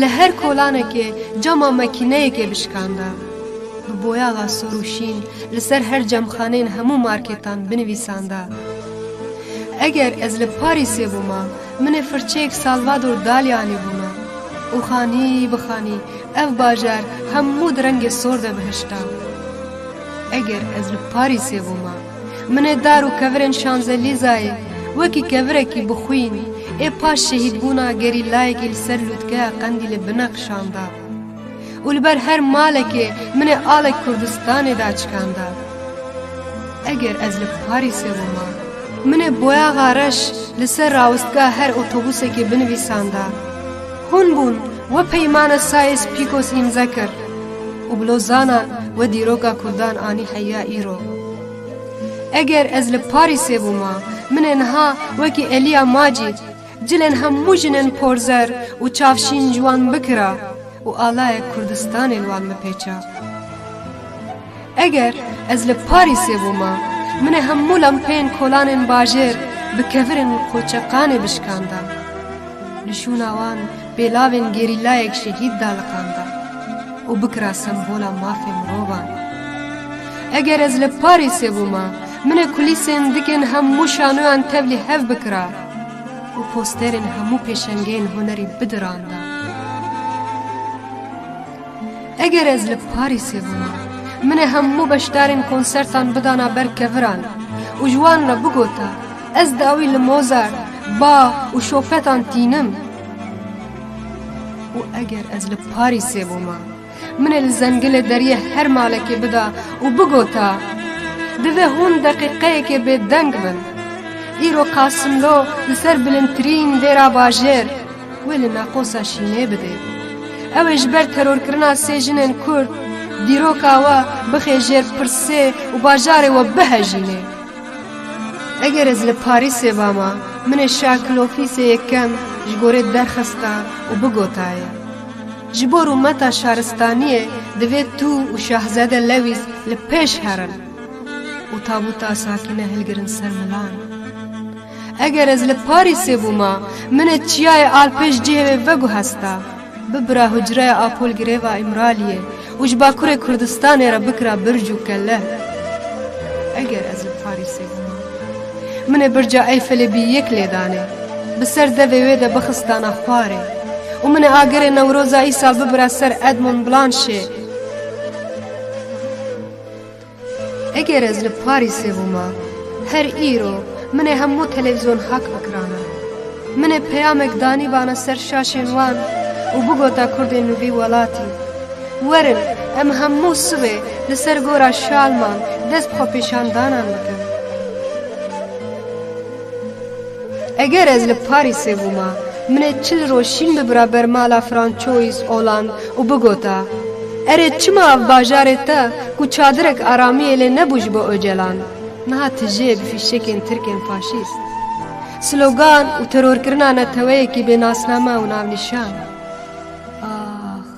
Li her kolanekê cama makîneyekê bişikanda. Bi boyaxa sor û şîn li ser her cemxaneyên hemû marketan binivîsanda. Eger ez li Parîsê bûma, min ê firçeyek Salvador Dali anîbûna û xanî bi xanî ev bajar hemû di rengê sor de bihişta. Eger ez li Parîsê bûma. Min ê dar û kevirên Şanzelîzayê wekî kevirekî bi xwîn ê paş şehîdbûna gerîlayekî li ser lûtkeya Qendîlê bineqşanda û li ber her malekê min ê alek Kurdistanê daçikanda. Eger ez li Parîsê bûma, min ê boyaxa reş li ser rawestgeha her otobûsekê binivîsanda. Hûn bûn we peymana Sais-Picos îmze kir. û bilozanan we dîroka Kurdan anî heya îro. Eger ez li Parîsê bûma, min ê niha wekî Eliya Macî cilên hemû jinên porzer û çavşîn ji wan bikira û alayek Kurdistanê li wan bipêça. Eger ez li Parîsê bûma, min ê hemû lempeyên kolanên bajêr bi kevirên qoçeqanê bişikanda. Li şûna wan pêlavên gerîlayek şehîd daliqanda û bikira sembola mafê mirovan. Eger ez li Parîsê bûma, min e kulîsên dikên hemû şanoyan tevlî hev bikira û posterên hemû pêşengeyên hunerî bidiranda. Eger ez li Parîsê bûma, min ê hemû beşdarên konsertan bidana ber keviran û ji wan re bigota, Ez dawî li Mozart, Bach û Chopin'tan tînim. Û eger ez li Parîsê bûma, min ê li zengilê deriyê her malekê bida û bigota, Divê hûn deqîqeyekê bêdeng bin. Îro Qasimlo li ser bilindtirîn dê ra bajêr. wê li Meqosa şînê bide. Ew ê ji ber terorkirina sê jinên Kurd dîroka we bixe jêr pirsê û bajarê we bihejîne. Eger ez li Parîsê bama min ê şakilofîsê yekem ji gorê derxista û bigotaye. Ji bo rûmeta şaristaniyê divê tu û Şahzade Lewîs li pêş herin û tabûta Sakîne hilgirin ser milan. Eger ez li Parîsê bûma, min ê çiyayê Alpêj cihê wê veguhesta, bibira hucreya Apol Girêva Îmraliyê û ji Bakurê Kurdistanê re bikira birc û kelle. Eger ez li Parîsê bûma, min ê birca Eyfelê bî yek lêdanê, bi ser devê wê de bixistana xwarê û min ê agerê Newroza îsal bibira ser Edmond Blanchê, Eger ez li Parîsê bûma, her îro min ê hemû televîzyon hak bikirana. Min ê peyamek danîbana ser şaşên wan û bigota kurdên li vî welatî, Werin em hemû sibê li ser gora şalman dest bi xwepêşandanan bikin. Eger ez li Parîsê bûma, min ê çil roj şîn bibira ber mala Francois Hollande û bigota, Erê çima ev bajarê te ku çadirek aramiyê lê nebû ji bo Ocalan, niha tije ye bi fîşekên tirkên faşîst, slogan û terorkirina neteweyekî bê nasname û navnîşan? Ax!